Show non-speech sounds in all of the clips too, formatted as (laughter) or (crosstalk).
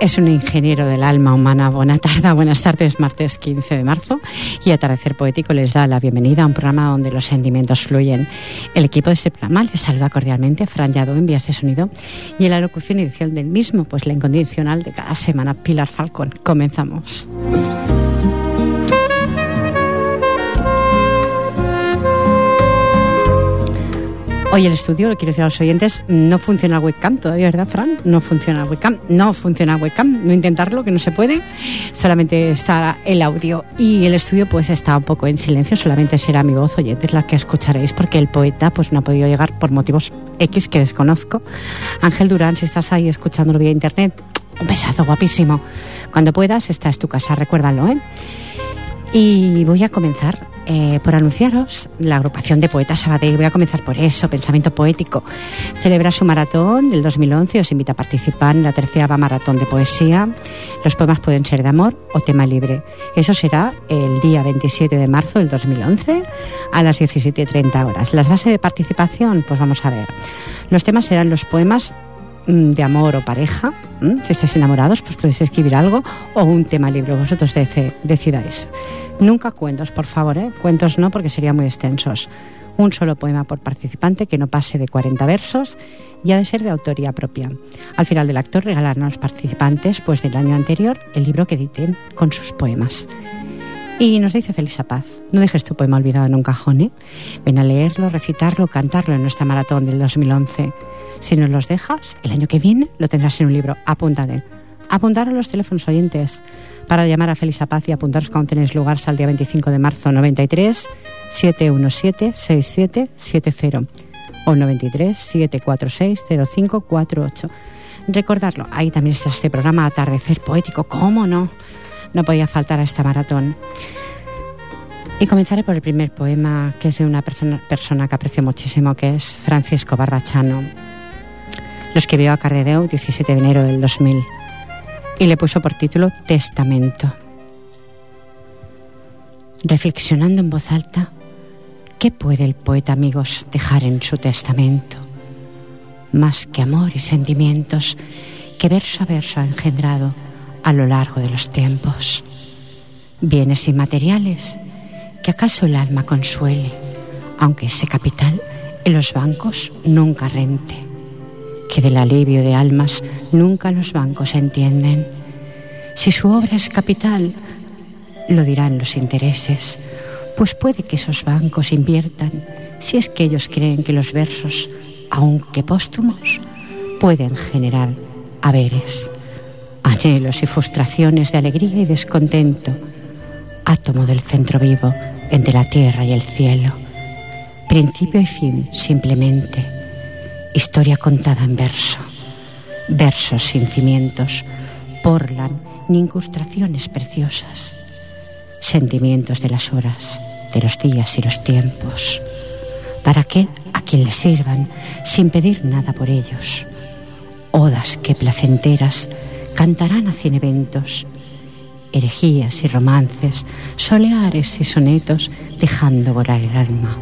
Es un ingeniero del alma humana. Buena tarde, (laughs) buenas tardes, martes 15 de marzo. Y Atardecer Poético les da la bienvenida a un programa donde los sentimientos fluyen. El equipo de este programa les saluda cordialmente, Fran Yado en vías de sonido. Y en la locución inicial del mismo, pues la incondicional de cada semana, Pilar Falcón. Comenzamos. Hoy el estudio, lo quiero decir a los oyentes, no funciona webcam todavía, ¿verdad, Fran? No funciona webcam, no funciona webcam, no intentarlo, que no se puede, solamente está el audio. Y el estudio pues está un poco en silencio, solamente será mi voz, oyentes, la que escucharéis, porque el poeta pues no ha podido llegar por motivos X que desconozco. Ángel Durán, si estás ahí escuchándolo vía internet, un besazo guapísimo. Cuando puedas, esta es tu casa, recuérdalo, ¿eh? Y voy a comenzar eh, por anunciaros la agrupación de poetas Sabadell. Voy a comenzar por eso, Pensamiento Poético. Celebra su maratón del 2011 os invita a participar en la tercera maratón de poesía. Los poemas pueden ser de amor o tema libre. Eso será el día 27 de marzo del 2011 a las 17.30 horas. Las bases de participación, pues vamos a ver. Los temas serán los poemas de amor o pareja. Si estáis enamorados, pues podéis escribir algo o un tema libre. Vosotros decidáis. Nunca cuentos, por favor, ¿eh? Cuentos no, porque serían muy extensos. Un solo poema por participante que no pase de 40 versos y ha de ser de autoría propia. Al final del acto regalarán a los participantes, pues del año anterior, el libro que editen con sus poemas. Y nos dice Felisa Paz, no dejes tu poema olvidado en un cajón, ¿eh? Ven a leerlo, recitarlo, cantarlo en nuestra maratón del 2011. Si nos los dejas, el año que viene lo tendrás en un libro. Apúntate. Apuntar a los teléfonos oyentes para llamar a Felisa Paz y apuntaros cuando tenéis lugar al día 25 de marzo 93 717 6770 o 93 746 0548. Recordarlo, ahí también está este programa Atardecer Poético, ¿cómo no? No podía faltar a esta maratón. Y comenzaré por el primer poema, que es de una persona, persona que aprecio muchísimo, que es Francisco Barbachano. Lo escribió a Cardedeu 17 de enero del 2000 y le puso por título Testamento. Reflexionando en voz alta, ¿qué puede el poeta, amigos, dejar en su testamento? Más que amor y sentimientos que verso a verso ha engendrado a lo largo de los tiempos. Bienes inmateriales que acaso el alma consuele, aunque ese capital en los bancos nunca rente que del alivio de almas nunca los bancos entienden. Si su obra es capital, lo dirán los intereses, pues puede que esos bancos inviertan si es que ellos creen que los versos, aunque póstumos, pueden generar haberes, anhelos y frustraciones de alegría y descontento, átomo del centro vivo entre la tierra y el cielo, principio y fin simplemente historia contada en verso, versos sin cimientos, porlan ni incrustaciones preciosas, sentimientos de las horas, de los días y los tiempos, para que a quien les sirvan sin pedir nada por ellos, odas que placenteras cantarán a cien eventos, herejías y romances, soleares y sonetos, dejando volar el alma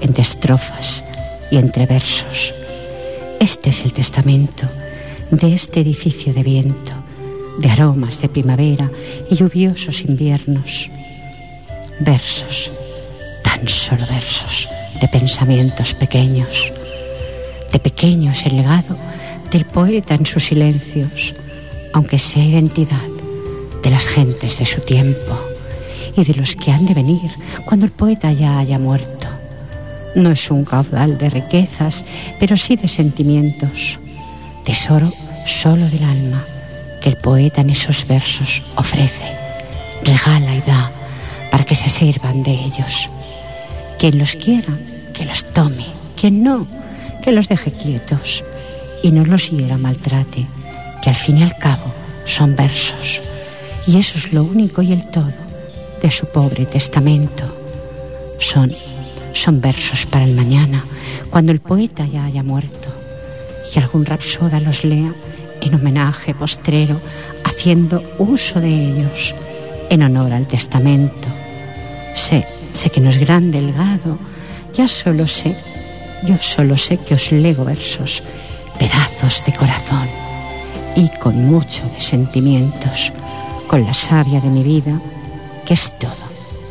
entre estrofas y entre versos este es el testamento de este edificio de viento, de aromas de primavera y lluviosos inviernos. Versos, tan solo versos de pensamientos pequeños. De pequeño es el legado del poeta en sus silencios, aunque sea identidad de las gentes de su tiempo y de los que han de venir cuando el poeta ya haya muerto. No es un caudal de riquezas, pero sí de sentimientos, tesoro solo del alma que el poeta en esos versos ofrece, regala y da para que se sirvan de ellos. Quien los quiera, que los tome, quien no, que los deje quietos y no los hiera maltrate, que al fin y al cabo son versos. Y eso es lo único y el todo de su pobre testamento. Son, son versos para el mañana, cuando el poeta ya haya muerto y algún rapsoda los lea en homenaje postrero, haciendo uso de ellos en honor al testamento. Sé, sé que no es gran delgado, ya solo sé, yo solo sé que os lego versos, pedazos de corazón y con mucho de sentimientos, con la savia de mi vida, que es todo,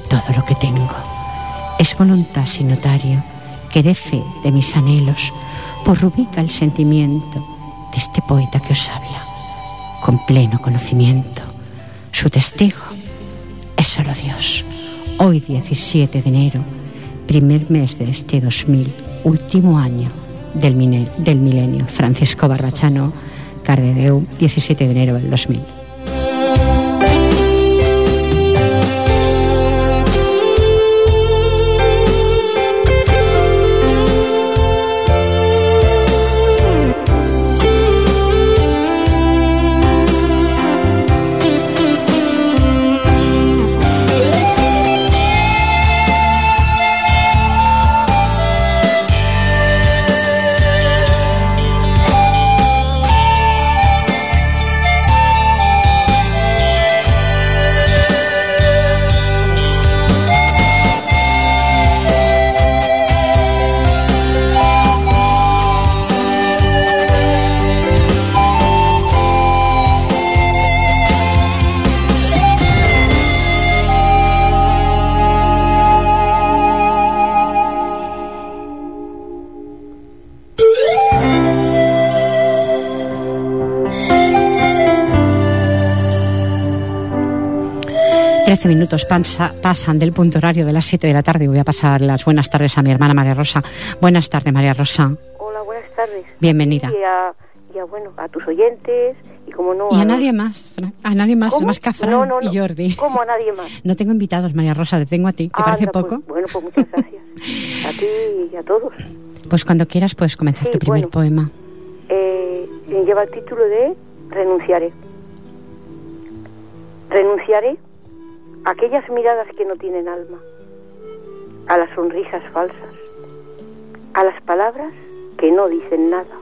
todo lo que tengo. Es voluntad sin notario que dé fe de mis anhelos, por rubica el sentimiento de este poeta que os habla, con pleno conocimiento. Su testigo es solo Dios. Hoy 17 de enero, primer mes de este 2000, último año del, milenio. Francisco Barbachano, Cardedeu, 17 de enero del 2000. 13 minutos pasan del punto horario de las 7 de la tarde y voy a pasar las buenas tardes a mi hermana María Rosa. Buenas tardes, María Rosa. Hola, buenas tardes. Bienvenida. Y a, bueno, a tus oyentes y como no... Y a, nadie más, a nadie más, más que a Fran y Jordi. ¿Cómo a nadie más? (laughs) No tengo invitados, María Rosa, te tengo a ti. ¿Te parece pues, poco? bueno, pues muchas gracias. (laughs) a ti y a todos. Pues cuando quieras puedes comenzar tu primer poema. Eh, lleva el título de Renunciaré. Renunciaré aquellas miradas que no tienen alma, a las sonrisas falsas, a las palabras que no dicen nada.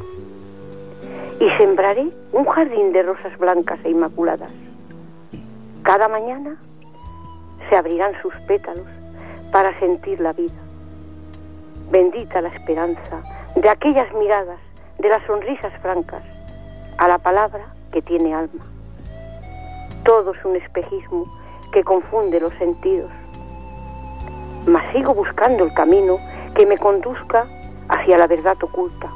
Y sembraré un jardín de rosas blancas e inmaculadas. Cada mañana se abrirán sus pétalos para sentir la vida. Bendita la esperanza de aquellas miradas, de las sonrisas francas, a la palabra que tiene alma. Todo es un espejismo que confunde los sentidos. Mas sigo buscando el camino que me conduzca hacia la verdad oculta.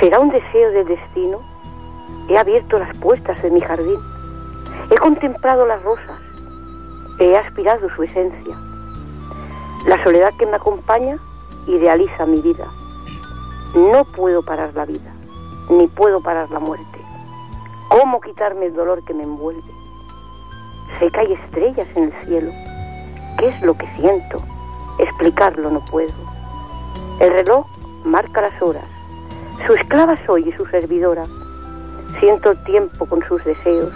¿Será un deseo del destino? He abierto las puertas de mi jardín. He contemplado las rosas. He aspirado su esencia. La soledad que me acompaña idealiza mi vida. No puedo parar la vida, ni puedo parar la muerte. ¿Cómo quitarme el dolor que me envuelve? Sé que hay estrellas en el cielo. ¿Qué es lo que siento? Explicarlo no puedo. El reloj marca las horas. Su esclava soy y su servidora. Siento el tiempo con sus deseos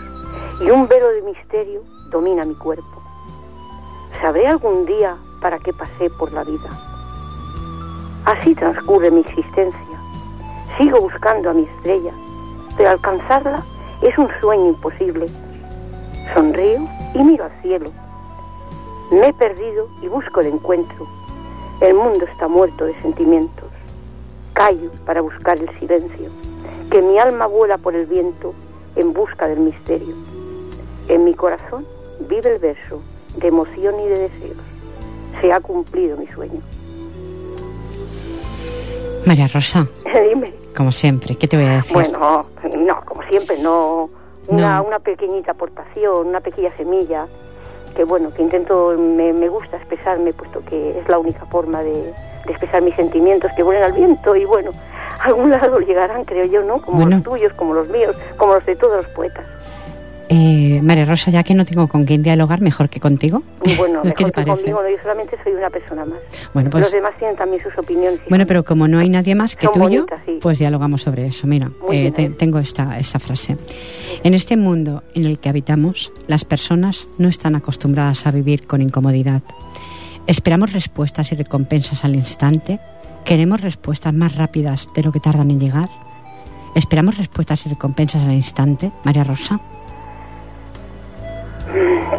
y un velo de misterio domina mi cuerpo. ¿Sabré algún día para qué pasé por la vida? Así transcurre mi existencia. Sigo buscando a mi estrella, pero alcanzarla es un sueño imposible Sonrío y miro al cielo. Me he perdido y busco el encuentro. El mundo está muerto de sentimientos. Callo para buscar el silencio. Que mi alma vuela por el viento en busca del misterio. En mi corazón vive el verso de emoción y de deseos. Se ha cumplido mi sueño. María Rosa. (laughs) Dime. Como siempre, ¿qué te voy a decir? Bueno, no, como siempre, no una, una pequeñita aportación, una pequeña semilla, que bueno, que intento, me, me gusta expresarme, puesto que es la única forma de, de expresar mis sentimientos que vuelen al viento y bueno, a algún lado llegarán, creo yo, ¿no? Como Bueno. los tuyos, como los míos, como los de todos los poetas. Eh, María Rosa, ya que no tengo con quién dialogar, mejor que contigo. Bueno, (laughs) ¿Qué mejor te que parece? conmigo, no, yo solamente soy una persona más. Bueno, pues- Los demás tienen también sus opiniones. Bueno, pero como no hay nadie más que tú y yo, bonitas, sí. pues dialogamos sobre eso. Mira, eh, te- ¿eh? tengo esta, esta frase. En este mundo en el que habitamos, las personas no están acostumbradas a vivir con incomodidad. Esperamos respuestas y recompensas al instante. Queremos respuestas más rápidas de lo que tardan en llegar. Esperamos respuestas y recompensas al instante, María Rosa.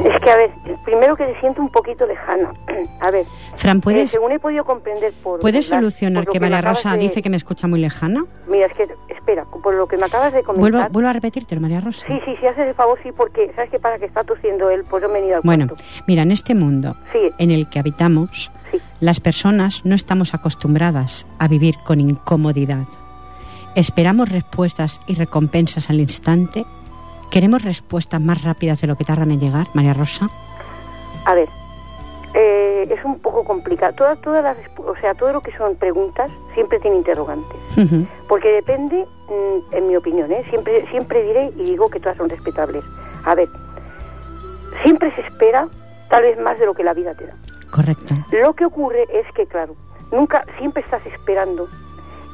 Es que, a ver, primero que te siento un poquito lejana. (clears throat) a ver, Fran, eh, ¿puedes, según he podido comprender por... ¿puedes las- solucionar por que María Rosa de- dice que me escucha muy lejana? Mira, es que, espera, por lo que me acabas de comentar... vuelvo a repetírtelo, María Rosa. Sí, sí, sí, haces el favor, sí, porque, ¿sabes qué pasa? Que está tosiendo él, pues yo me he venido al Bueno, cuarto. mira, en este mundo Sí, en el que habitamos, sí. Las personas no estamos acostumbradas a vivir con incomodidad. Esperamos respuestas y recompensas al instante. Queremos respuestas más rápidas de lo que tardan en llegar, María Rosa. A ver, eh, es un poco complicado. Todas, todas las, o sea, todo lo que son preguntas siempre tiene interrogantes. Porque depende, mm, en mi opinión, ¿eh? siempre, siempre diré y digo que todas son respetables. A ver, siempre se espera tal vez más de lo que la vida te da. Correcto. Lo que ocurre es que, claro, nunca, siempre estás esperando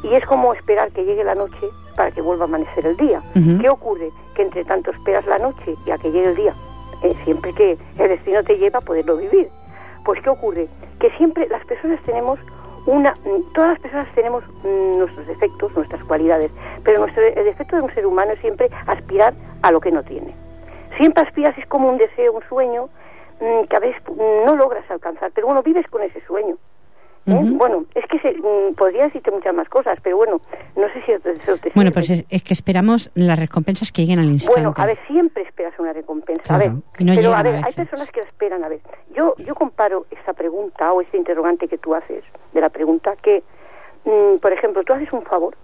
y es como esperar que llegue la noche para que vuelva a amanecer el día. ¿Qué ocurre? Que entre tanto esperas la noche y a que llegue el día, eh, siempre que el destino te lleva a poderlo vivir. Pues ¿qué ocurre? Que siempre las personas tenemos una, mm, todas las personas tenemos mm, nuestros defectos, nuestras cualidades, pero nuestro, el defecto de un ser humano es siempre aspirar a lo que no tiene. Siempre aspiras, es como un deseo, un sueño, mm, que a veces no logras alcanzar, pero bueno, vives con ese sueño. ¿Eh? Bueno, es que se, mm, podría decirte muchas más cosas, pero bueno, no sé si eso te Bueno, pues es, es que esperamos las recompensas que lleguen al instante. Bueno, a ver, siempre esperas una recompensa. a ver, no pero a hay personas que la esperan. A ver, yo yo comparo esta pregunta o este interrogante que tú haces de la pregunta que, mm, por ejemplo, tú haces un favor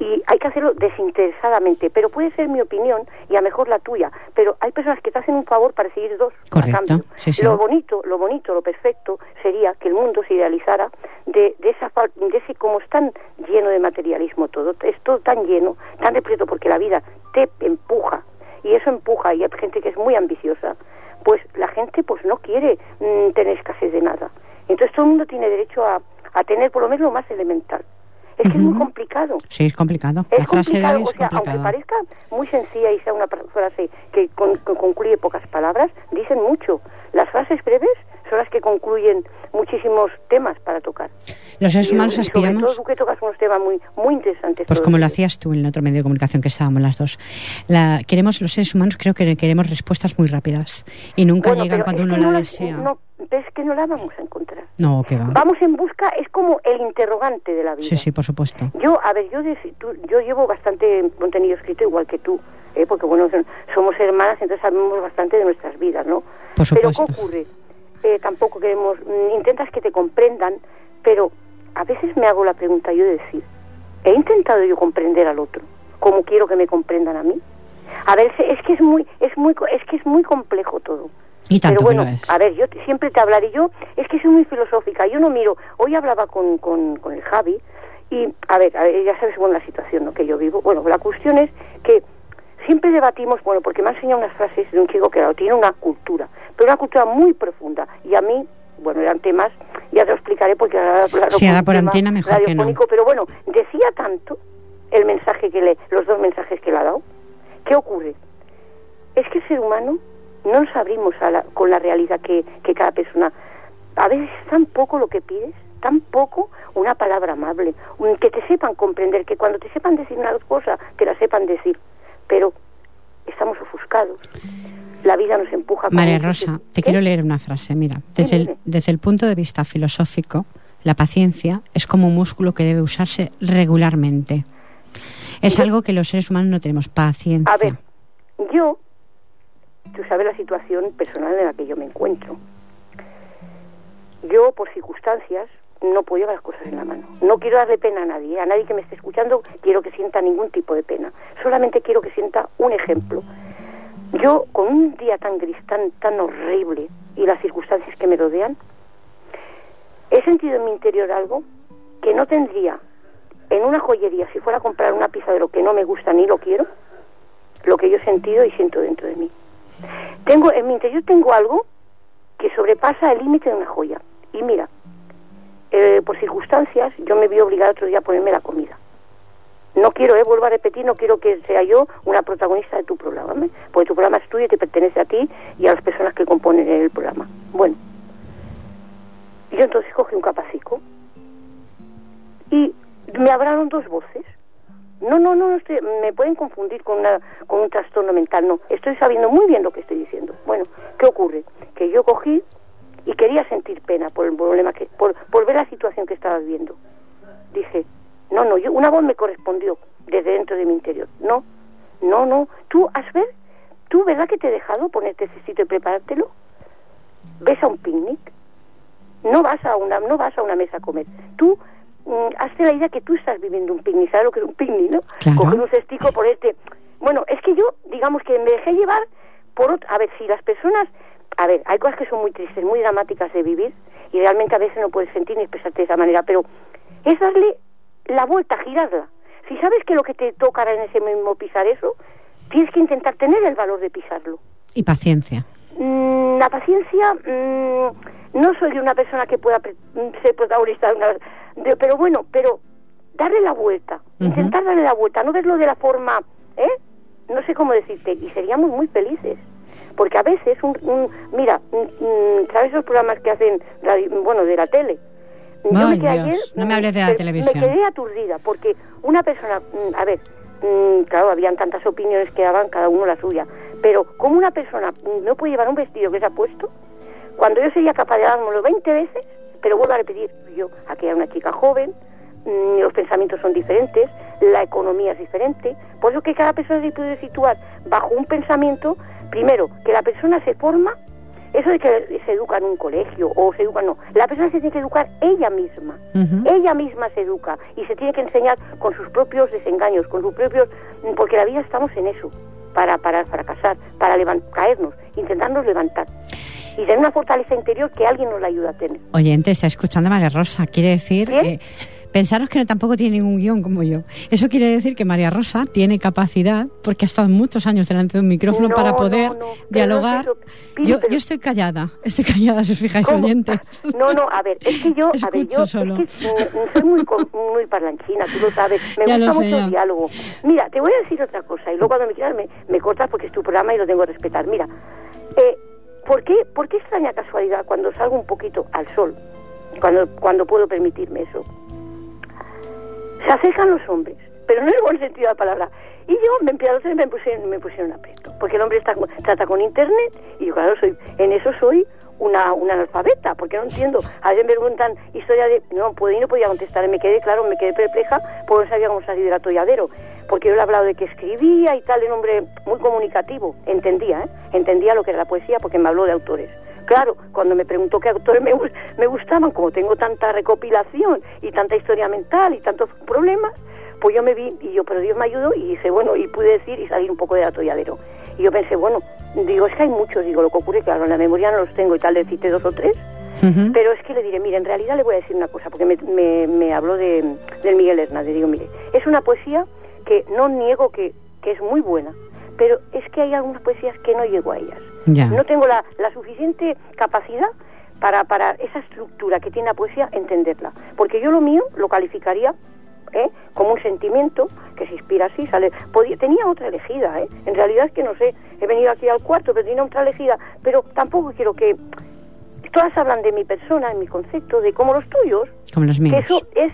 y hay que hacerlo desinteresadamente, pero puede ser mi opinión y a mejor la tuya. Pero hay personas que te hacen un favor para seguir dos. Correcto, cambio. sí, sí. Lo bonito, lo bonito, lo perfecto sería que el mundo se idealizara de, de esa de ese como es tan lleno de materialismo todo, es todo tan lleno, tan repleto porque la vida te empuja y eso empuja y hay gente que es muy ambiciosa, pues la gente pues no quiere mm, tener escasez de nada. Entonces todo el mundo tiene derecho a, a tener por lo menos lo más elemental. Es que es muy complicado. Sí, es complicado. Es la frase de complicado, hoy o sea, aunque complicado. parezca muy sencilla y sea una frase que, con- que concluye pocas palabras, dicen mucho. Las frases breves son las que concluyen muchísimos temas para tocar. Los seres Y- humanos y sobre aspiramos... todo tú que tocas unos temas muy, muy interesantes. Pues como lo hacías tú en el otro medio de comunicación que estábamos las dos. La, queremos, los seres humanos creo que queremos respuestas muy rápidas y nunca Bueno, llegan pero cuando uno la no las- desea. No, es que no la vamos a encontrar. No, que va. Vamos en busca, es como el interrogante de la vida. Sí, sí, por supuesto. Yo, a ver, yo, yo llevo bastante contenido escrito igual que tú, ¿eh? porque bueno, somos hermanas, entonces sabemos bastante de nuestras vidas, ¿no? Por Pero supuesto. ¿qué ocurre? Eh, tampoco queremos, mm, intentas que te comprendan, pero a veces me hago la pregunta yo de decir, ¿he intentado yo comprender al otro como quiero que me comprendan a mí? A ver, es que es muy, es muy, es que es muy complejo todo. Y tanto Pero bueno, a ver, yo siempre te hablaré yo, es que soy muy filosófica, yo no miro, hoy hablaba con, con, con el Javi y, a ver, a ver, ya sabes, bueno, la situación ¿no? que yo vivo, bueno, la cuestión es que siempre debatimos, bueno, porque me ha enseñado unas frases de un chico que claro, tiene una cultura, pero una cultura muy profunda, y a mí, bueno, eran temas, ya te lo explicaré porque ahora Sí, ahora por antena mejor que no. pero bueno, decía tanto el mensaje que le, los dos mensajes que le ha dado, ¿qué ocurre? Es que el ser humano no nos abrimos a la- con la realidad que, que cada persona. A veces es tan poco lo que pides, tan poco una palabra amable, que te sepan comprender, que cuando te sepan decir una cosa, te la sepan decir. Pero estamos ofuscados. La vida nos empuja. María Rosa, te ¿Eh? quiero leer una frase. Mira, desde el, desde el punto de vista filosófico, la paciencia es como un músculo que debe usarse regularmente. Es algo que los seres humanos no tenemos paciencia. A ver, yo, tú sabes la situación personal en la que yo me encuentro. Yo, por circunstancias, no puedo llevar las cosas en la mano. No quiero darle pena a nadie. A nadie que me esté escuchando quiero que sienta ningún tipo de pena. Solamente quiero que sienta un ejemplo. Yo, con un día tan gris, tan, tan horrible, y las circunstancias que me rodean, he sentido en mi interior algo que no tendría en una joyería si fuera a comprar una pieza de lo que no me gusta ni lo quiero, lo que yo he sentido y siento dentro de mí. Tengo, en mi interior tengo algo que sobrepasa el límite de una joya. Y mira, circunstancias, yo me vi obligada otro día a ponerme la comida. No quiero, eh, vuelvo a repetir, no quiero que sea yo una protagonista de tu programa, ¿eh? porque tu programa es tuyo y te pertenece a ti y a las personas que componen el programa. Bueno, yo entonces cogí un capacico y me hablaron dos voces. No, no, no, me pueden confundir con, una, con un trastorno mental, no. Estoy sabiendo muy bien lo que estoy diciendo. Bueno, ¿qué ocurre? Que yo cogí y quería sentir pena por el problema que, por, por ver la situación que estaba viviendo. Dije, no, no, yo, una voz me correspondió desde dentro de mi interior. No, no, no. Tú, has ver, tú, ¿verdad que te he dejado ponerte ese sitio y preparártelo? ¿Ves a un picnic? No vas a una, no vas a una mesa a comer. Tú Mm, hazte la idea que tú estás viviendo un picnic, ¿sabes lo que es un picnic, no? Coger un cestico por este... Bueno, es que yo, digamos que me dejé llevar por otro... A ver, si las personas... A ver, hay cosas que son muy tristes, muy dramáticas de vivir y realmente a veces no puedes sentir ni expresarte de esa manera, pero es darle la vuelta, girarla. Si sabes que lo que te tocará en ese mismo pisar eso, tienes que intentar tener el valor de pisarlo. Y paciencia. Mm, la paciencia, mm, no soy una persona que pueda ser protagonista de una pero bueno, pero darle la vuelta, intentar darle la vuelta, no verlo de la forma, ¿eh? No sé cómo decirte, y seríamos muy felices. Porque a veces, un, mira, ¿sabes esos programas que hacen, bueno, de la tele? Yo me quedé ayer, no me hables de la televisión. Me quedé aturdida, porque una persona, mm, a ver, mm, claro, habían tantas opiniones que daban cada uno la suya, pero como una persona no puede llevar un vestido que se ha puesto, cuando yo sería capaz de dármelo 20 veces, pero vuelvo a repetir, yo, aquí hay una chica joven, mm, los pensamientos son diferentes, la economía es diferente, por eso que cada persona se puede situar bajo un pensamiento, primero, que la persona se forma, eso de que se educa en un colegio o se educa, no, la persona se tiene que educar ella misma, ella misma se educa y se tiene que enseñar con sus propios desengaños, con sus propios, porque la vida estamos en eso, para, para fracasar, para caernos, intentarnos levantar. Y tener una fortaleza interior que alguien nos la ayuda a tener. Oyente, está escuchando a María Rosa. Quiere decir que pensaros que no, tampoco tiene ningún guion como yo. Eso quiere decir que María Rosa tiene capacidad, porque ha estado muchos años delante de un micrófono para poder dialogar. yo, yo estoy callada, estoy callada, si os fijáis, oyentes. No, no, a ver, es que yo, a ver, yo solo. Es que soy muy, muy parlanchina, tú lo sabes, me gusta mucho el diálogo. Mira, te voy a decir otra cosa, y luego cuando me quieras me, me cortas porque es tu programa y lo tengo que respetar. Mira, eh, ¿Por qué, ¿Por qué extraña casualidad cuando salgo un poquito al sol, cuando, cuando puedo permitirme eso? Se acercan los hombres, pero no en el buen sentido de la palabra. Y yo me empiezo me pusieron, me pusieron aprieto, porque el hombre está, trata con internet y yo claro, soy, en eso soy una, una analfabeta, porque no entiendo. A veces me preguntan historia de... No, pues, no podía contestar, me quedé, claro, me quedé perpleja, porque no sabía cómo salir del atolladero porque yo le he hablado de que escribía y tal, un hombre muy comunicativo, entendía, ¿eh? entendía lo que era la poesía porque me habló de autores. Claro, cuando me preguntó qué autores me, me gustaban, como tengo tanta recopilación y tanta historia mental y tantos problemas, pues yo me vi y yo, pero Dios me ayudó y dice, bueno, y pude decir y salir un poco del atolladero. Y yo pensé, bueno, digo, es que hay muchos, digo, lo que ocurre, claro, en la memoria no los tengo y tal, le cité dos o tres, pero es que le diré, mire, en realidad le voy a decir una cosa, porque me, me, me habló de, del Miguel Hernández, digo, mire, es una poesía que no niego que, que es muy buena, pero es que hay algunas poesías que no llego a ellas. No tengo la, la suficiente capacidad para, para esa estructura que tiene la poesía entenderla. Porque yo lo mío lo calificaría ¿eh? como un sentimiento que se inspira así, sale. Podía, tenía otra elegida, ¿eh? En realidad es que no sé, he venido aquí al cuarto, pero tenía otra elegida, pero tampoco quiero que. Todas hablan de mi persona, en mi concepto, de como los tuyos. Como los míos. Que eso es,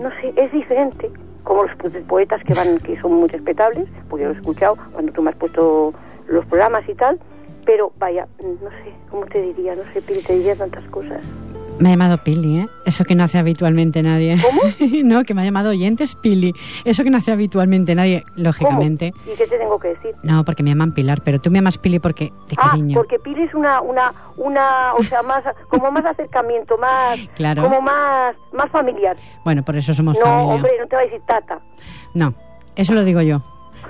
no sé, es diferente como los poetas que van que son muy respetables, porque yo lo he escuchado cuando tú me has puesto los programas y tal, pero vaya, no sé, ¿cómo te diría? No sé, te diría tantas cosas. Me ha llamado Pili, ¿eh? Eso que no hace habitualmente nadie. ¿Cómo? (laughs) no, que me ha llamado oyentes Pili. Eso que no hace habitualmente nadie, lógicamente. ¿Y qué te tengo que decir? No, porque me llaman Pilar, pero tú me llamas Pili porque te ah, cariño. porque Pili es una, una, una, o sea, más, como más acercamiento, más, (laughs) claro. como más, más familiar. Bueno, por eso somos no, familia. No, hombre, no te va a decir tata. No, eso lo digo yo.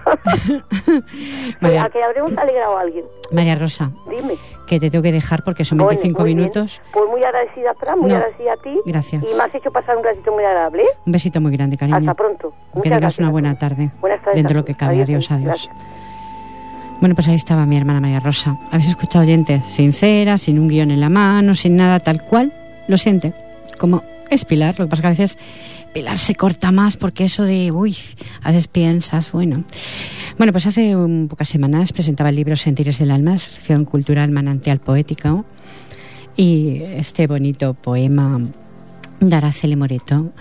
(laughs) María- a que habremos alegrado a alguien. María Rosa, Dime. que te tengo que dejar porque son Bueno, 25 muy bien. minutos. Pues muy agradecida, Fran, muy No, agradecida a ti. gracias. Y me has hecho pasar un ratito muy agradable. Un besito muy grande, cariño. Hasta pronto. Que Muchas tengas gracias una buena tarde. Buenas tardes Dentro de lo que cabe. Adiós, adiós. Bueno, pues ahí estaba mi hermana María Rosa. Habéis escuchado oyentes, sincera, sin un guion en la mano, sin nada, tal cual. Lo siente. Como es Pilar, lo que pasa que a veces Se corta más porque eso de, uy, a veces piensas, bueno. Bueno, pues hace un, pocas semanas presentaba el libro Sentires del Alma, Asociación Cultural Manantial Poético. Y este bonito poema de Araceli Moreto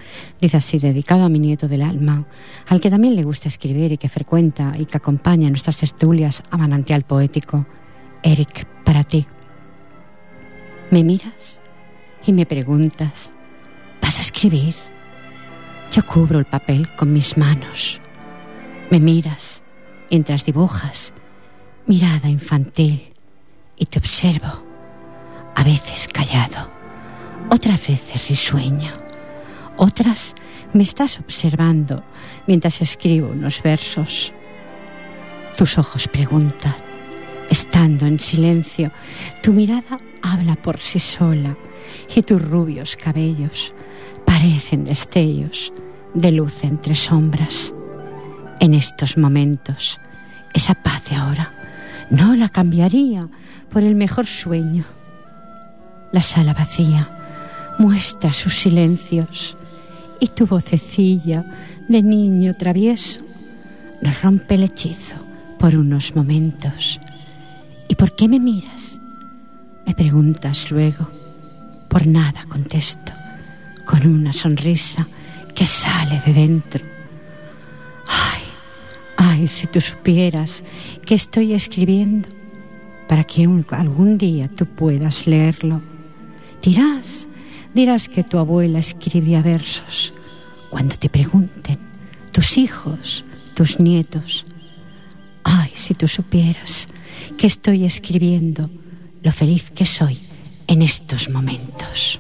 dice así, dedicado a mi nieto del alma, al que también le gusta escribir y que frecuenta y que acompaña nuestras tertulias a manantial poético. Eric, para ti. ¿Me miras y me preguntas, ¿vas a escribir? Yo cubro el papel con mis manos. Me miras mientras dibujas, mirada infantil, y te observo, a veces callado, otras veces risueño, otras me estás observando mientras escribo unos versos. Tus ojos preguntan, estando en silencio, tu mirada habla por sí sola y tus rubios cabellos parecen destellos de luz entre sombras. En estos momentos, esa paz de ahora no la cambiaría por el mejor sueño. La sala vacía muestra sus silencios y tu vocecilla de niño travieso nos rompe el hechizo por unos momentos. ¿Y por qué me miras? Me preguntas luego. Por nada contesto, con una sonrisa que sale de dentro. Ay, ay, si tú supieras que estoy escribiendo para que algún día tú puedas leerlo. Dirás, dirás que tu abuela escribía versos. Cuando te pregunten, tus hijos, tus nietos, ay, si tú supieras que estoy escribiendo lo feliz que soy en estos momentos.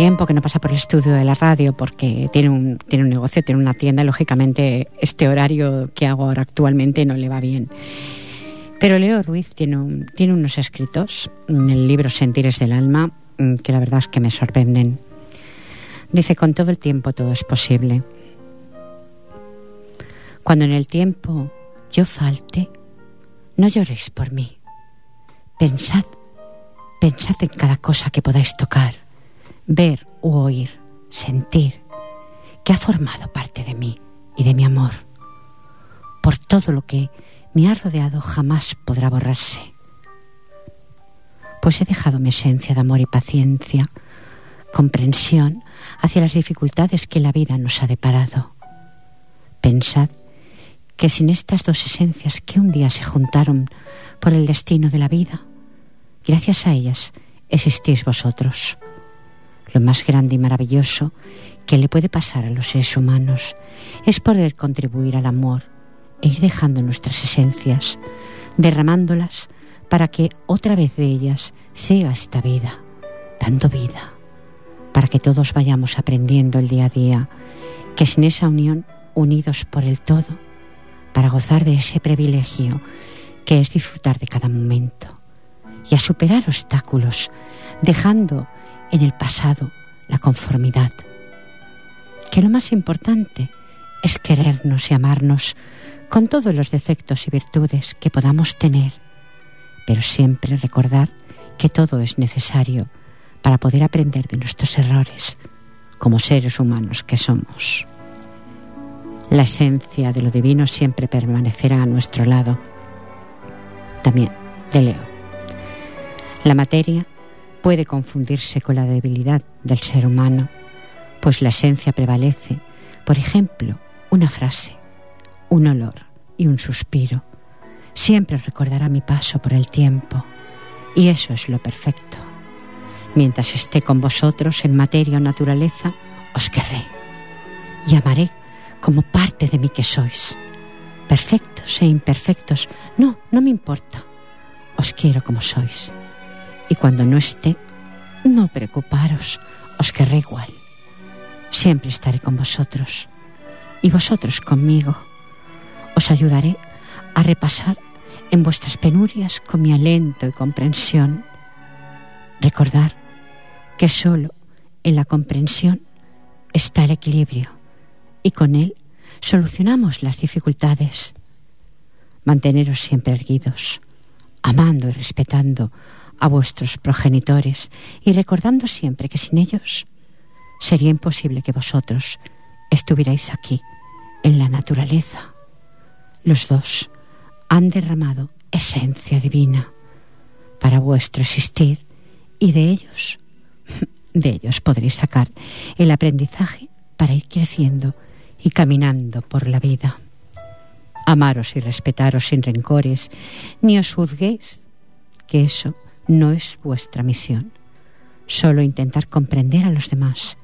Tiempo que no pasa por el estudio de la radio porque tiene un, tiene un negocio, tiene una tienda. Lógicamente, este horario que hago ahora actualmente no le va bien. Pero Leo Ruiz tiene, un- tiene unos escritos en el libro Sentires del Alma mm, que la verdad es que me sorprenden. Dice, con todo el tiempo todo es posible. Cuando en el tiempo yo falte, no lloréis por mí. Pensad Pensad en cada cosa que podáis tocar, ver u oír, sentir, que ha formado parte de mí y de mi amor. Por todo lo que me ha rodeado jamás podrá borrarse. Pues he dejado mi esencia de amor y paciencia, comprensión hacia las dificultades que la vida nos ha deparado. Pensad que sin estas dos esencias que un día se juntaron por el destino de la vida, Gracias a ellas existís vosotros. Lo más grande y maravilloso que le puede pasar a los seres humanos es poder contribuir al amor e ir dejando nuestras esencias, derramándolas para que otra vez de ellas sea esta vida, dando vida, para que todos vayamos aprendiendo el día a día, que sin esa unión, unidos por el todo, para gozar de ese privilegio que es disfrutar de cada momento y a superar obstáculos, dejando en el pasado la conformidad. Que lo más importante es querernos y amarnos con todos los defectos y virtudes que podamos tener, pero siempre recordar que todo es necesario para poder aprender de nuestros errores como seres humanos que somos. La esencia de lo divino siempre permanecerá a nuestro lado. También de Leo. La materia puede confundirse con la debilidad del ser humano, pues la esencia prevalece. Por ejemplo, una frase, un olor y un suspiro siempre recordará mi paso por el tiempo, y eso es lo perfecto. Mientras esté con vosotros en materia o naturaleza, os querré y amaré como parte de mí que sois. Perfectos e imperfectos, no, no me importa. Os quiero como sois. Y cuando no esté, no preocuparos, os querré igual. Siempre estaré con vosotros y vosotros conmigo. Os ayudaré a repasar en vuestras penurias con mi alento y comprensión. Recordar que solo en la comprensión está el equilibrio y con él solucionamos las dificultades. Manteneros siempre erguidos, amando y respetando a vuestros progenitores y recordando siempre que sin ellos sería imposible que vosotros estuvierais aquí, en la naturaleza. Los dos han derramado esencia divina para vuestro existir y de ellos, de ellos podréis sacar el aprendizaje para ir creciendo y caminando por la vida. Amaros y respetaros sin rencores, ni os juzguéis, que eso no es vuestra misión. Solo intentar comprender a los demás,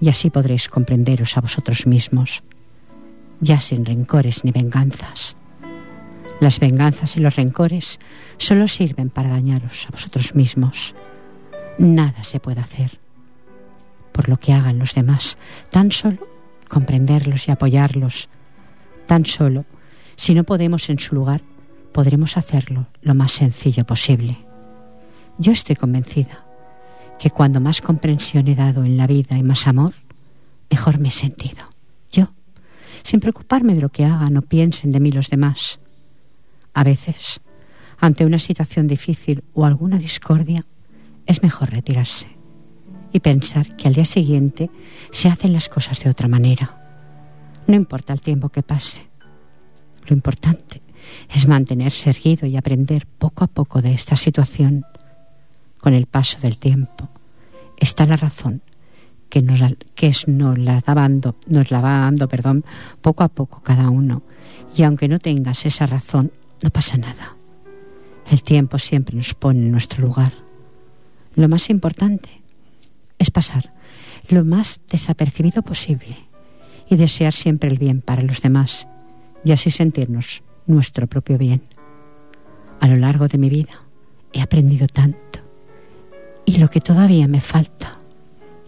y así podréis comprenderos a vosotros mismos, ya sin rencores ni venganzas. Las venganzas y los rencores solo sirven para dañaros a vosotros mismos. Nada se puede hacer por lo que hagan los demás, tan solo comprenderlos y apoyarlos. Tan solo, si no podemos en su lugar, podremos hacerlo lo más sencillo posible. Yo estoy convencida que cuando más comprensión he dado en la vida y más amor, mejor me he sentido. Yo, sin preocuparme de lo que hagan o piensen de mí los demás. A veces, ante una situación difícil o alguna discordia, es mejor retirarse y pensar que al día siguiente se hacen las cosas de otra manera. No importa el tiempo que pase. Lo importante es mantenerse erguido y aprender poco a poco de esta situación. Con el paso del tiempo está la razón que nos, que nos, la, dando, nos la va dando perdón, poco a poco cada uno. Y aunque no tengas esa razón, no pasa nada. El tiempo siempre nos pone en nuestro lugar. Lo más importante es pasar lo más desapercibido posible y desear siempre el bien para los demás y así sentirnos nuestro propio bien. A lo largo de mi vida he aprendido tanto y lo que todavía me falta.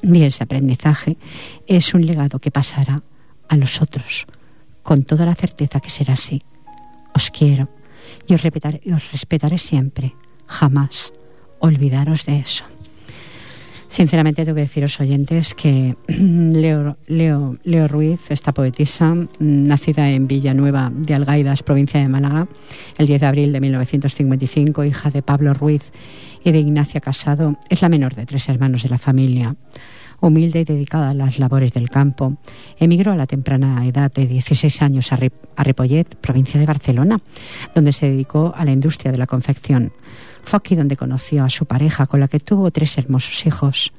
Y ese aprendizaje es un legado que pasará a los otros con toda la certeza que será así. Os quiero y os respetaré, y os respetaré siempre. Jamás olvidaros de eso. Sinceramente tengo que deciros oyentes que (clears throat) Leo, Leo, Leo Ruiz, esta poetisa, mm, nacida en Villanueva de Algaidas, provincia de Málaga, el 10 de abril de 1955, hija de Pablo Ruiz y Ignacia Casado, es la menor de tres hermanos de la familia. Humilde y dedicada a las labores del campo, emigró a la temprana edad de 16 años a, Ripollet, provincia de Barcelona, donde se dedicó a la industria de la confección. Fue aquí donde conoció a su pareja, con la que tuvo tres hermosos hijos.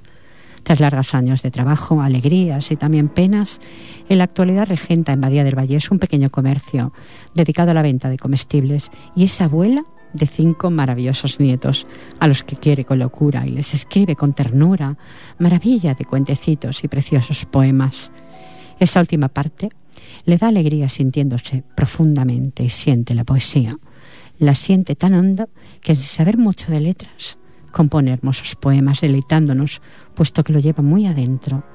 Tras largos años de trabajo, alegrías y también penas, en la actualidad regenta en Badía del Valle un pequeño comercio dedicado a la venta de comestibles y es abuela de cinco maravillosos nietos, a los que quiere con locura y les escribe con ternura, maravilla de cuentecitos y preciosos poemas. Esta última parte le da alegría sintiéndose profundamente y siente la poesía la siente tan hondo que sin saber mucho de letras compone hermosos poemas deleitándonos, puesto que lo lleva muy adentro.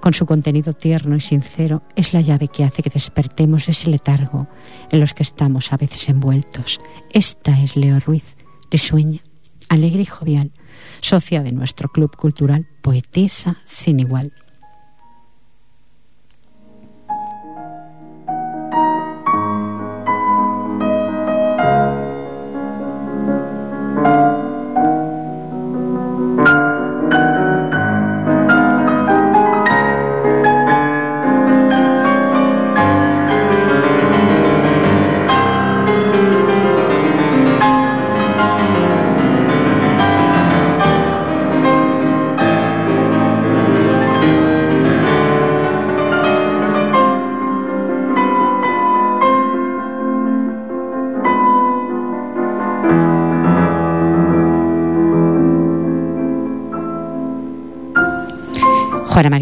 Con su contenido tierno y sincero es la llave que hace que despertemos ese letargo en los que estamos a veces envueltos. Esta es Leo Ruiz, risueña, alegre y jovial, socia de nuestro club cultural, poetisa sin igual.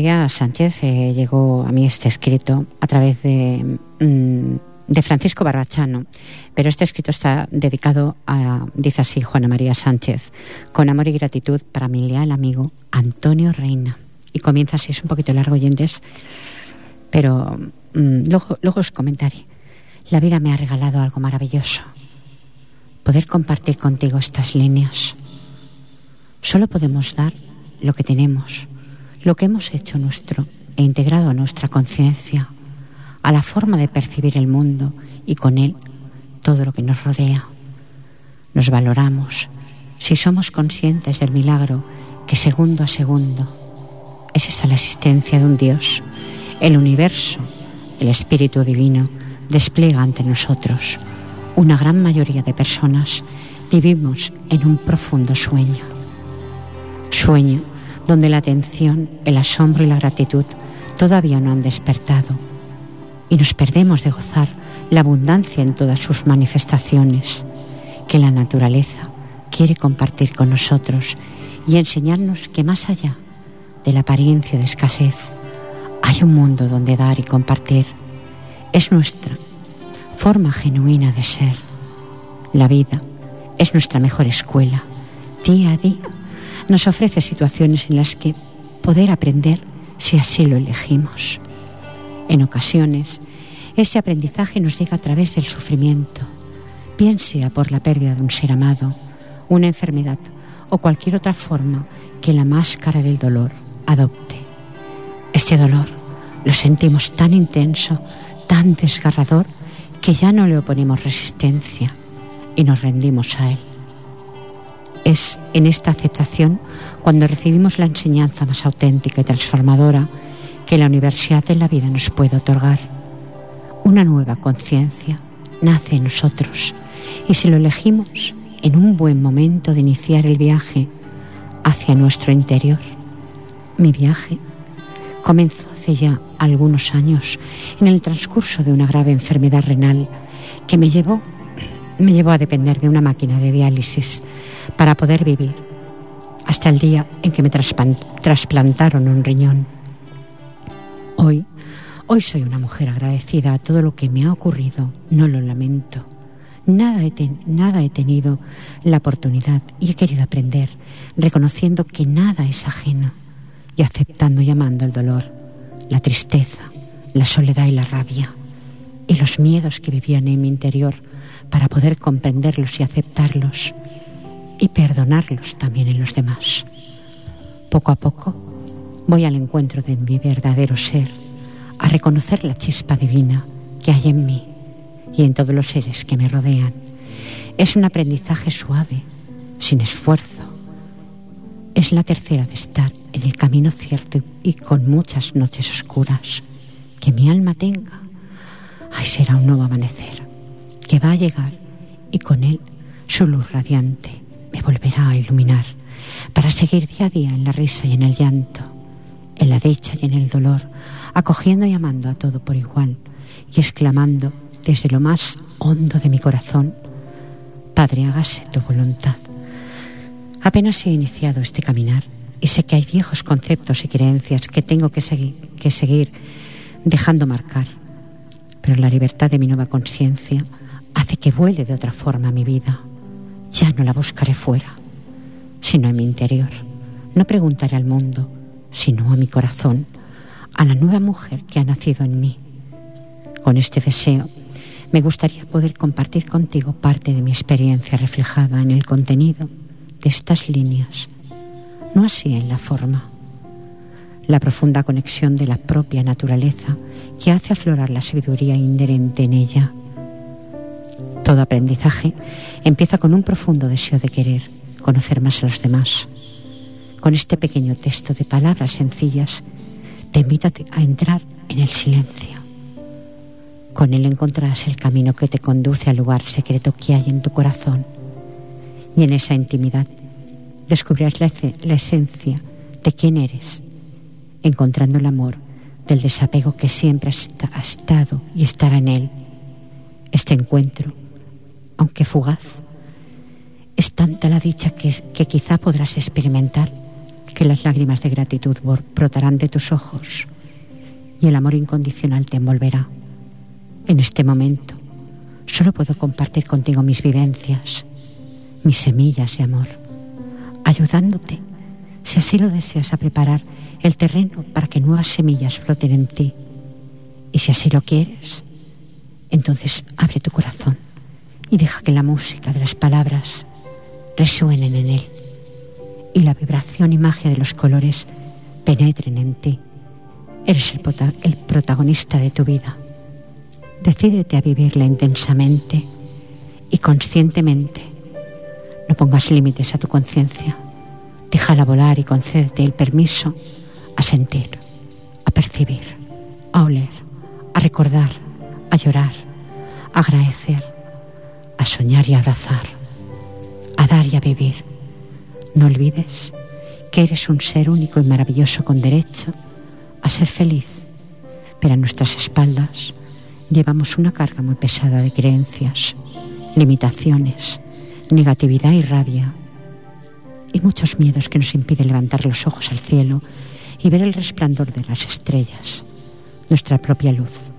María Sánchez eh, llegó a mí este escrito a través de, mm, de Francisco Barbachano, pero este escrito está dedicado a, dice así Juana María Sánchez, con amor y gratitud para mi leal amigo Antonio Reina. Y comienza así, es un poquito largo, oyentes, pero mm, luego, luego os comentaré. La vida me ha regalado algo maravilloso. Poder compartir contigo estas líneas. Solo podemos dar lo que tenemos lo que hemos hecho nuestro e integrado a nuestra conciencia, a la forma de percibir el mundo y con él todo lo que nos rodea. Nos valoramos si somos conscientes del milagro que segundo a segundo es esa la existencia de un Dios, el universo, el Espíritu Divino despliega ante nosotros. Una gran mayoría de personas vivimos en un profundo sueño. Sueño donde la atención, el asombro y la gratitud todavía no han despertado y nos perdemos de gozar la abundancia en todas sus manifestaciones que la naturaleza quiere compartir con nosotros y enseñarnos que más allá de la apariencia de escasez hay un mundo donde dar y compartir. Es nuestra forma genuina de ser. La vida es nuestra mejor escuela, día a día nos ofrece situaciones en las que poder aprender si así lo elegimos. En ocasiones, ese aprendizaje nos llega a través del sufrimiento, bien sea por la pérdida de un ser amado, una enfermedad o cualquier otra forma que la máscara del dolor adopte. Este dolor lo sentimos tan intenso, tan desgarrador, que ya no le oponemos resistencia y nos rendimos a él. Es en esta aceptación cuando recibimos la enseñanza más auténtica y transformadora que la Universidad de la Vida nos puede otorgar. Una nueva conciencia nace en nosotros y si lo elegimos en un buen momento de iniciar el viaje hacia nuestro interior. Mi viaje comenzó hace ya algunos años en el transcurso de una grave enfermedad renal que me llevó me llevó a depender de una máquina de diálisis para poder vivir hasta el día en que me trasplantaron un riñón. Hoy, hoy soy una mujer agradecida a todo lo que me ha ocurrido, no lo lamento. Nada he, nada he tenido la oportunidad y he querido aprender, reconociendo que nada es ajeno y aceptando y amando el dolor, la tristeza, la soledad y la rabia y los miedos que vivían en mi interior para poder comprenderlos y aceptarlos y perdonarlos también en los demás. Poco a poco voy al encuentro de mi verdadero ser, a reconocer la chispa divina que hay en mí y en todos los seres que me rodean. Es un aprendizaje suave, sin esfuerzo. Es la tercera de estar en el camino cierto y con muchas noches oscuras. Que mi alma tenga. Ay, será un nuevo amanecer que va a llegar y con él su luz radiante me volverá a iluminar para seguir día a día en la risa y en el llanto, en la dicha y en el dolor, acogiendo y amando a todo por igual y exclamando desde lo más hondo de mi corazón, Padre, hágase tu voluntad. Apenas he iniciado este caminar y sé que hay viejos conceptos y creencias que tengo que seguir, que seguir dejando marcar, pero la libertad de mi nueva conciencia hace que vuele de otra forma mi vida. Ya no la buscaré fuera, sino en mi interior. No preguntaré al mundo, sino a mi corazón, a la nueva mujer que ha nacido en mí. Con este deseo, me gustaría poder compartir contigo parte de mi experiencia reflejada en el contenido de estas líneas, no así en la forma. La profunda conexión de la propia naturaleza que hace aflorar la sabiduría inherente en ella todo aprendizaje empieza con un profundo deseo de querer conocer más a los demás. Con este pequeño texto de palabras sencillas, te invito a entrar en el silencio. Con él encontrarás el camino que te conduce al lugar secreto que hay en tu corazón. Y en esa intimidad descubrirás la, esencia de quién eres, encontrando el amor del desapego que siempre ha estado y estará en él. Este encuentro aunque fugaz. Es tanta la dicha que, que quizá podrás experimentar que las lágrimas de gratitud brotarán de tus ojos y el amor incondicional te envolverá. En este momento solo puedo compartir contigo mis vivencias, mis semillas de amor, ayudándote, si así lo deseas, a preparar el terreno para que nuevas semillas broten en ti. Y si así lo quieres, entonces abre tu corazón y deja que la música de las palabras resuenen en él y la vibración y magia de los colores penetren en ti. Eres el, el protagonista de tu vida. Decídete a vivirla intensamente y conscientemente. No pongas límites a tu conciencia. Déjala volar y concédete el permiso a sentir, a percibir, a oler, a recordar, a llorar, a agradecer, a soñar y abrazar, a dar y a vivir. No olvides que eres un ser único y maravilloso con derecho a ser feliz, pero a nuestras espaldas llevamos una carga muy pesada de creencias, limitaciones, negatividad y rabia, y muchos miedos que nos impiden levantar los ojos al cielo y ver el resplandor de las estrellas, nuestra propia luz.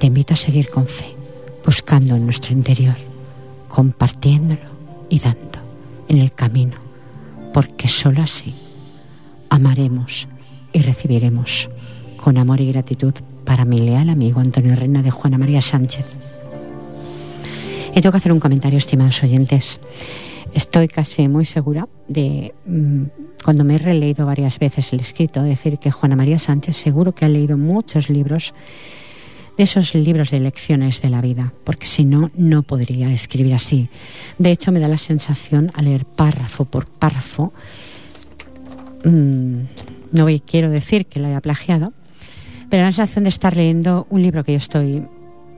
Te invito a seguir con fe, buscando en nuestro interior, compartiéndolo y dando en el camino, porque sólo así amaremos y recibiremos con amor y gratitud para mi leal amigo Antonio Reina de Juana María Sánchez. Y tengo que hacer un comentario, estimados oyentes. Estoy casi muy segura de, mm, cuando me he releído varias veces el escrito, decir que Juana María Sánchez seguro que ha leído muchos libros de esos libros de lecciones de la vida, porque si no, no podría escribir así. De hecho, me da la sensación a leer párrafo por párrafo, mm, no quiero decir que lo haya plagiado, pero la sensación de estar leyendo un libro que yo estoy,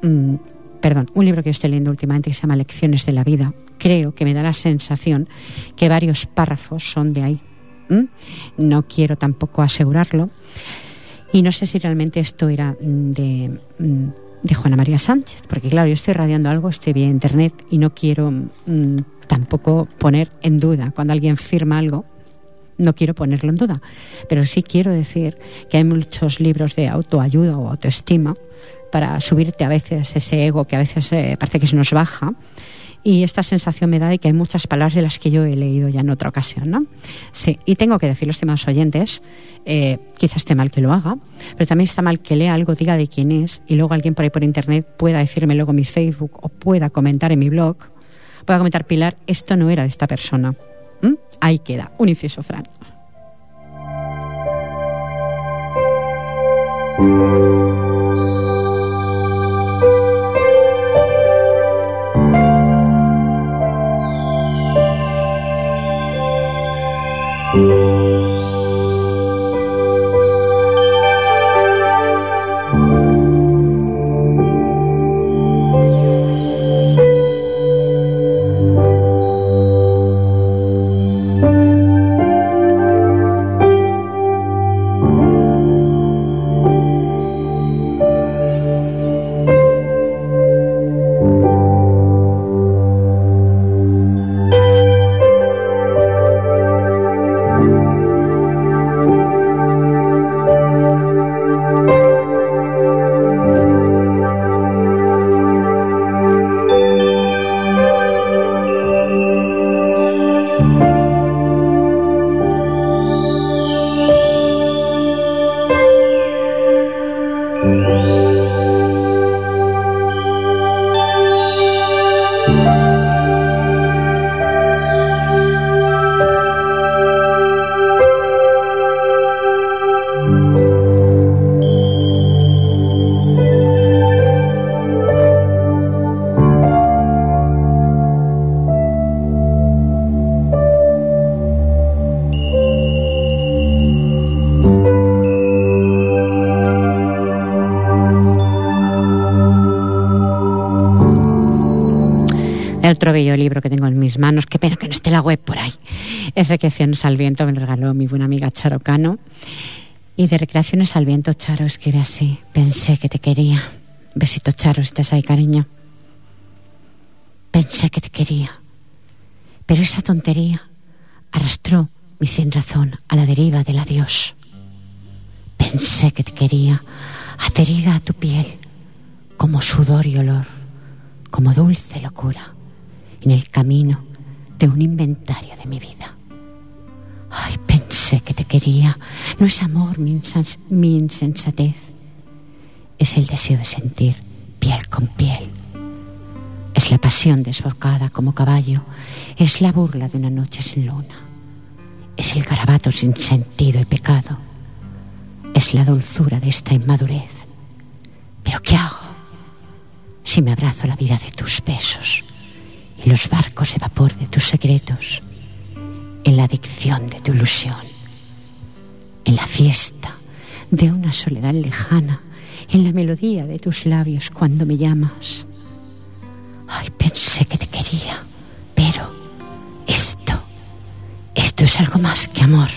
mm, perdón, un libro que yo estoy leyendo últimamente que se llama Lecciones de la Vida. Creo que me da la sensación que varios párrafos son de ahí. No quiero tampoco asegurarlo. Y no sé si realmente esto era de, mm, de Juana María Sánchez, porque claro, yo estoy radiando algo, estoy vía internet y no quiero mm, tampoco poner en duda cuando alguien firma algo no quiero ponerlo en duda, pero sí quiero decir que hay muchos libros de autoayuda o autoestima para subirte a veces ese ego que a veces eh, parece que se nos baja. Y esta sensación me da de que hay muchas palabras de las que yo he leído ya en otra ocasión, ¿no? Sí, y tengo que decir, los demás oyentes, eh, quizás esté mal que lo haga, pero también está mal que lea algo, diga de quién es, y luego alguien por ahí por internet pueda decirme luego en mi Facebook o pueda comentar en mi blog, pueda comentar, Pilar, esto no era de esta persona. ¿Mm? Ahí queda, un inciso, Fran. Otro bello libro que tengo en mis manos. Qué pena que no esté la web por ahí. Es Recreaciones al Viento, me lo regaló mi buena amiga Charo Cano. Y de Recreaciones al Viento, Charo escribe así. Pensé que te quería. Besito, Charo, estás ahí, cariño. Pensé que te quería. Pero esa tontería arrastró mi sin razón a la deriva del adiós. Pensé que te quería, adherida a tu piel, como sudor y olor, como dulce locura, en el camino de un inventario de mi vida. Ay, pensé que te quería. No es amor mi, insensatez. Es el deseo de sentir piel con piel. Es la pasión desbocada como caballo. Es la burla de una noche sin luna. Es el garabato sin sentido y pecado. Es la dulzura de esta inmadurez. Pero ¿qué hago si me abrazo la vida de tus besos y los barcos de vapor de tus secretos? en la adicción de tu ilusión, en la fiesta de una soledad lejana, en la melodía de tus labios cuando me llamas. Ay, pensé que te quería, pero esto, esto es algo más que amor.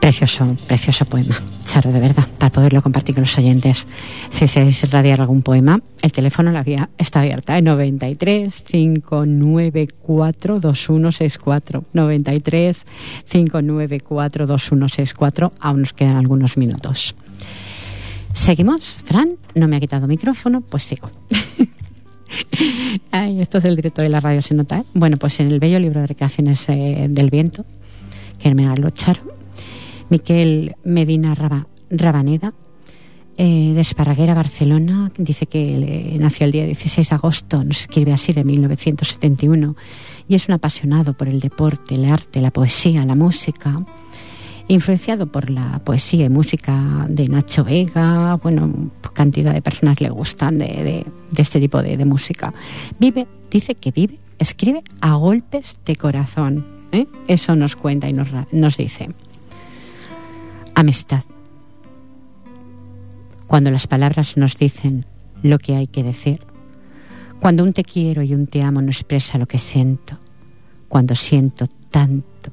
Precioso, precioso poema. Charo, de verdad, para poderlo compartir con los oyentes. Si deseáis radiar algún poema, el teléfono la vía está abierta en 93 594 2164. 93 594 2164. Aún nos quedan algunos minutos. ¿Seguimos? Fran, no me ha quitado micrófono, pues sigo. (laughs) Ay, esto es el director de la radio, se nota. ¿eh? Bueno, pues en el bello libro de recreaciones eh, del viento, que me lo Charo, Miquel Medina Rabaneda, eh, de Esparraguera, Barcelona, dice que nació el día 16 de agosto, nos escribe así, de 1971, y es un apasionado por el deporte, el arte, la poesía, la música, influenciado por la poesía y música de Nacho Vega, bueno, cantidad de personas le gustan de, este tipo de, música. Vive, dice que vive, escribe a golpes de corazón. ¿eh? Eso nos cuenta y nos, nos dice. Amistad. Cuando las palabras nos dicen lo que hay que decir. Cuando un te quiero y un te amo no expresa lo que siento. Cuando siento tanto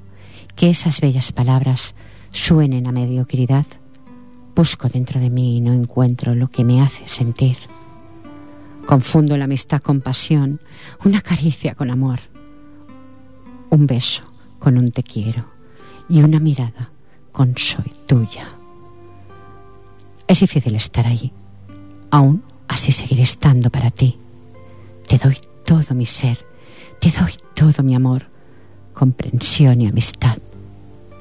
que esas bellas palabras suenen a mediocridad. Busco dentro de mí y no encuentro lo que me hace sentir. Confundo la amistad con pasión, una caricia con amor, un beso con un te quiero y una mirada con soy tuya. Es difícil estar ahí. Aún así seguiré estando para ti. Te doy todo mi ser, te doy todo mi amor, comprensión y amistad.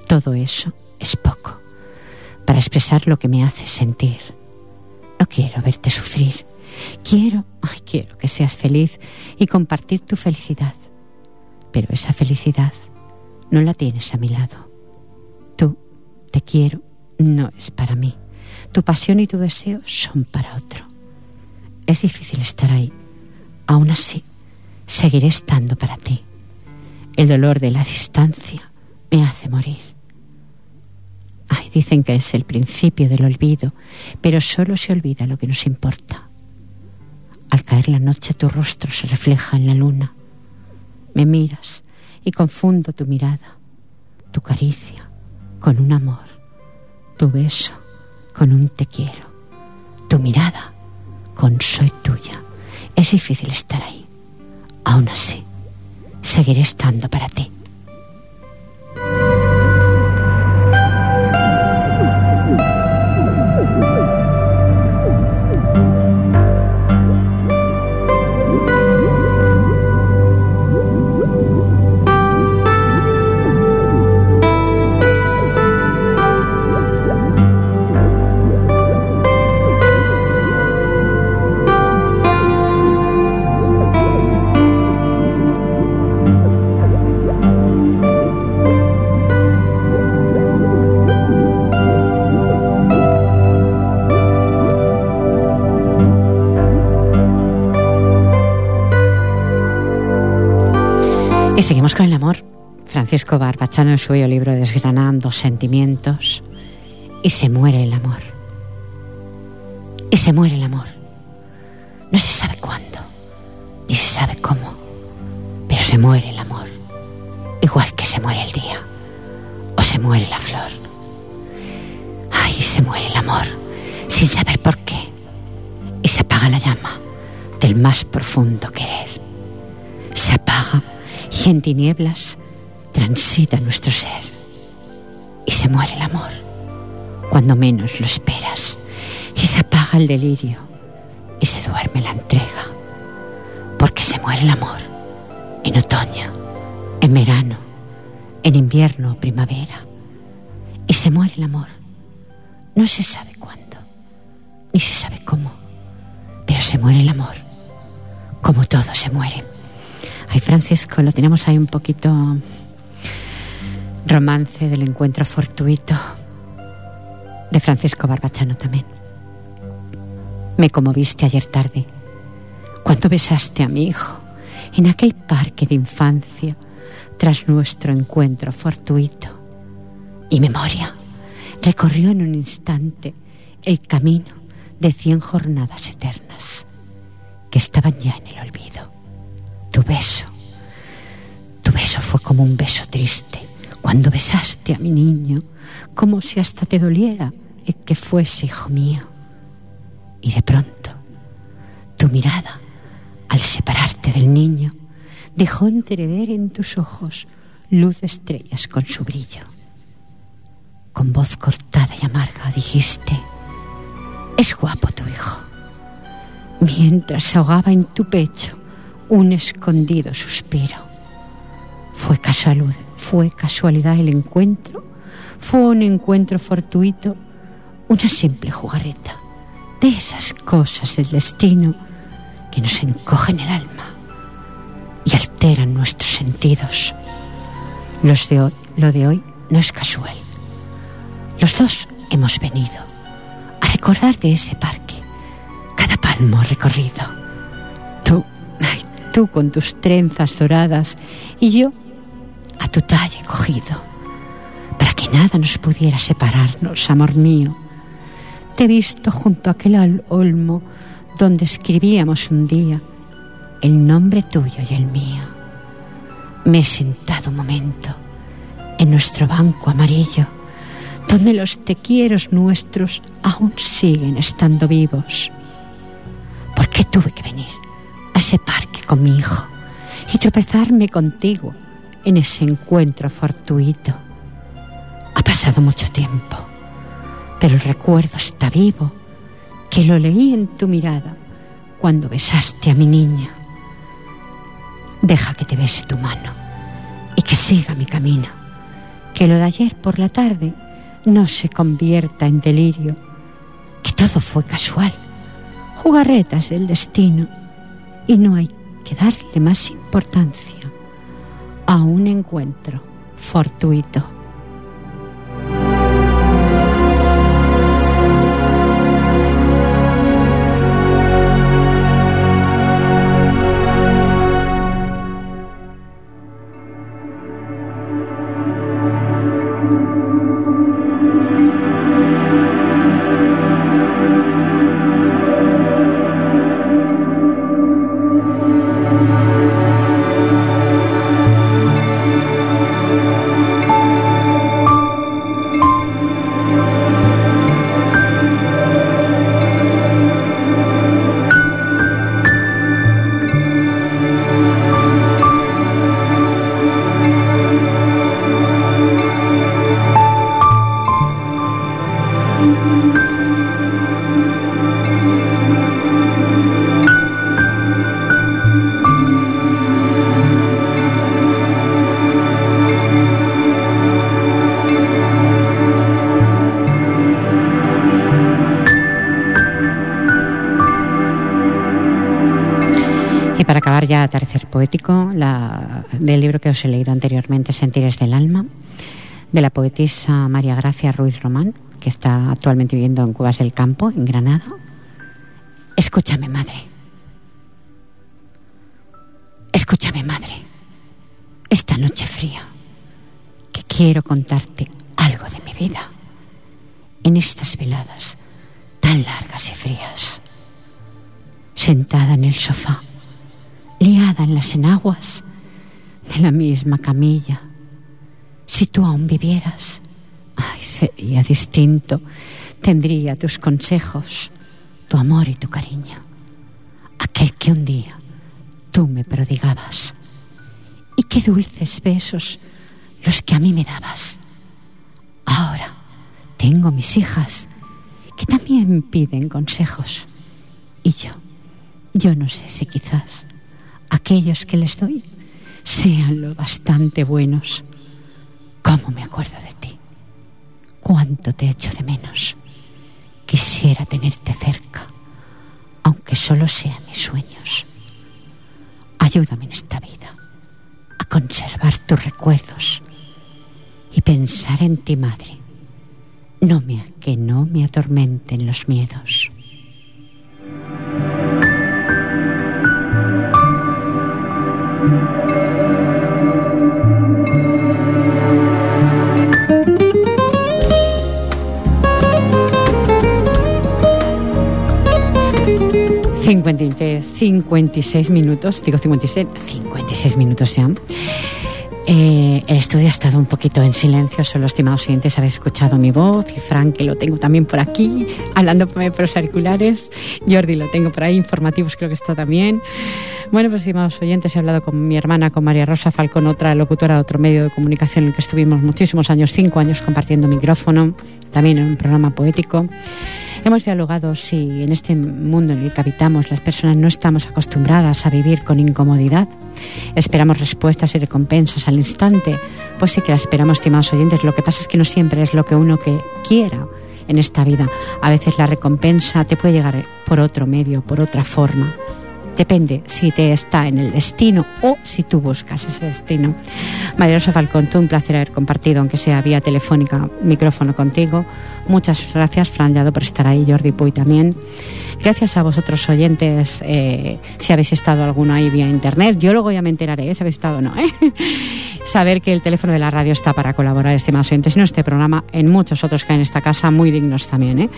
Todo eso es poco para expresar lo que me hace sentir. No quiero verte sufrir. Quiero, ay, quiero que seas feliz y compartir tu felicidad. Pero esa felicidad no la tienes a mi lado te quiero no es para mí. Tu pasión y tu deseo son para otro. Es difícil estar ahí. Aún así, seguiré estando para ti. El dolor de la distancia me hace morir. Ay, dicen que es el principio del olvido, pero solo se olvida lo que nos importa. Al caer la noche tu rostro se refleja en la luna. Me miras y confundo tu mirada, tu caricia, con un amor, tu beso con un te quiero, tu mirada con soy tuya. Es difícil estar ahí. Aún así, seguiré estando para ti. Y seguimos con el amor. Francisco Barbachano en su libro Desgranando Sentimientos. Y se muere el amor. Y se muere el amor. No se sabe cuándo, ni se sabe cómo, pero se muere el amor. Igual que se muere el día o se muere la flor. Ay, se muere el amor sin saber por qué. Y se apaga la llama del más profundo querer. Y en tinieblas transita nuestro ser y se muere el amor cuando menos lo esperas y se apaga el delirio y se duerme la entrega porque se muere el amor en otoño, en verano, en invierno o primavera y se muere el amor. No se sabe cuándo, ni se sabe cómo, pero se muere el amor, como todo se muere. Ay, Francisco, lo tenemos ahí un poquito romance del encuentro fortuito de Francisco Barbachano también. Me conmoviste ayer tarde cuando besaste a mi hijo en aquel parque de infancia tras nuestro encuentro fortuito. Y memoria recorrió en un instante el camino de cien jornadas eternas que estaban ya en el olvido. Beso, tu beso fue como un beso triste cuando besaste a mi niño, como si hasta te doliera el que fuese hijo mío. Y de pronto, tu mirada, al separarte del niño, dejó entrever en tus ojos luz de estrellas con su brillo. Con voz cortada y amarga dijiste, es guapo tu hijo, mientras ahogaba en tu pecho un escondido suspiro. Fue casualidad, fue casualidad el encuentro, fue un encuentro fortuito, una simple jugarreta de esas cosas del destino que nos encogen el alma y alteran nuestros sentidos. Los de hoy, lo de hoy no es casual. Los dos hemos venido a recordar de ese parque cada palmo recorrido. Tú, tú con tus trenzas doradas y yo a tu talle cogido, para que nada nos pudiera separarnos, amor mío. Te he visto junto a aquel olmo donde escribíamos un día el nombre tuyo y el mío. Me he sentado un momento en nuestro banco amarillo, donde los tequieros nuestros aún siguen estando vivos. ¿Por qué tuve que venir a ese parque con mi hijo y tropezarme contigo en ese encuentro fortuito? Ha pasado mucho tiempo, pero el recuerdo está vivo, que lo leí en tu mirada cuando besaste a mi niña Deja que te bese tu mano y que siga mi camino. Que lo de ayer por la tarde no se convierta en delirio. Que todo fue casual. Jugarretas del destino. Y no hay que darle más importancia a un encuentro fortuito. Poético la, del libro que os he leído anteriormente, Sentires del Alma, de la poetisa María Gracia Ruiz Román, que está actualmente viviendo en Cubas del Campo, en Granada. Escúchame, madre. Escúchame, madre. Esta noche fría, que quiero contarte algo de mi vida. En estas veladas tan largas y frías, sentada en el sofá liada en las enaguas de la misma camilla. Si tú aún vivieras, ay, sería distinto. Tendría tus consejos, tu amor y tu cariño. Aquel que un día tú me prodigabas. Y qué dulces besos los que a mí me dabas. Ahora tengo mis hijas que también piden consejos. Y yo, yo no sé si quizás aquellos que les doy sean lo bastante buenos. ¿Cómo me acuerdo de ti? ¿Cuánto te echo de menos? Quisiera tenerte cerca, aunque solo sean mis sueños. Ayúdame en esta vida a conservar tus recuerdos y pensar en ti, madre. No me, que no me atormenten los miedos. 53, 56 minutos, digo 56, 56 minutos ya. Eh, el estudio ha estado un poquito en silencio, solo estimados oyentes habéis escuchado mi voz y Frank, que lo tengo también por aquí, hablando por los auriculares. Jordi lo tengo por ahí, informativos creo que está también. Bueno, pues estimados oyentes, he hablado con mi hermana, con María Rosa Falcón, otra locutora de otro medio de comunicación en el que estuvimos muchísimos años, cinco años compartiendo micrófono, también en un programa poético. Hemos dialogado si en este mundo en el que habitamos las personas no estamos acostumbradas a vivir con incomodidad. Esperamos respuestas y recompensas al instante. Pues sí que las esperamos, estimados oyentes. Lo que pasa es que no siempre es lo que uno que quiera en esta vida. A veces la recompensa te puede llegar por otro medio, por otra forma. Depende si te está en el destino o si tú buscas ese destino. María Rosa Falcón, tú un placer haber compartido, aunque sea vía telefónica, micrófono contigo. Muchas gracias, Fran Llado, por estar ahí, Jordi Puy también. Gracias a vosotros oyentes, eh, si habéis estado alguno ahí vía internet. Yo luego ya me enteraré ¿eh? si habéis estado o no. ¿eh? (laughs) Saber que el teléfono de la radio está para colaborar, estimados oyentes, en este programa, en muchos otros que hay en esta casa, muy dignos también. ¿eh?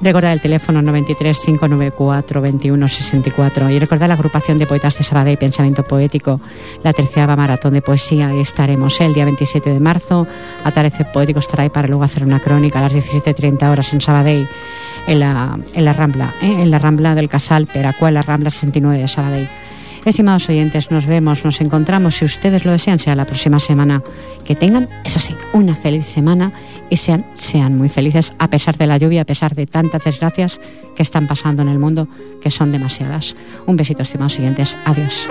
Recordad el teléfono 93 594 21 64 y recordad la agrupación de poetas de Sabadell, Pensamiento Poético, la tercera maratón de poesía. Ahí estaremos el día 27 de marzo. Atarece Poético estará ahí para luego hacer una crónica a las 17.30 horas en Sabadell en la, en la Rambla, ¿eh? en la Rambla del Casal, Peracuel, la Rambla 69 de Sabadell. Estimados oyentes, nos vemos, nos encontramos, si ustedes lo desean, sea la próxima semana. Que tengan, eso sí, una feliz semana y sean, sean muy felices a pesar de la lluvia, a pesar de tantas desgracias que están pasando en el mundo, que son demasiadas. Un besito, estimados oyentes. Adiós.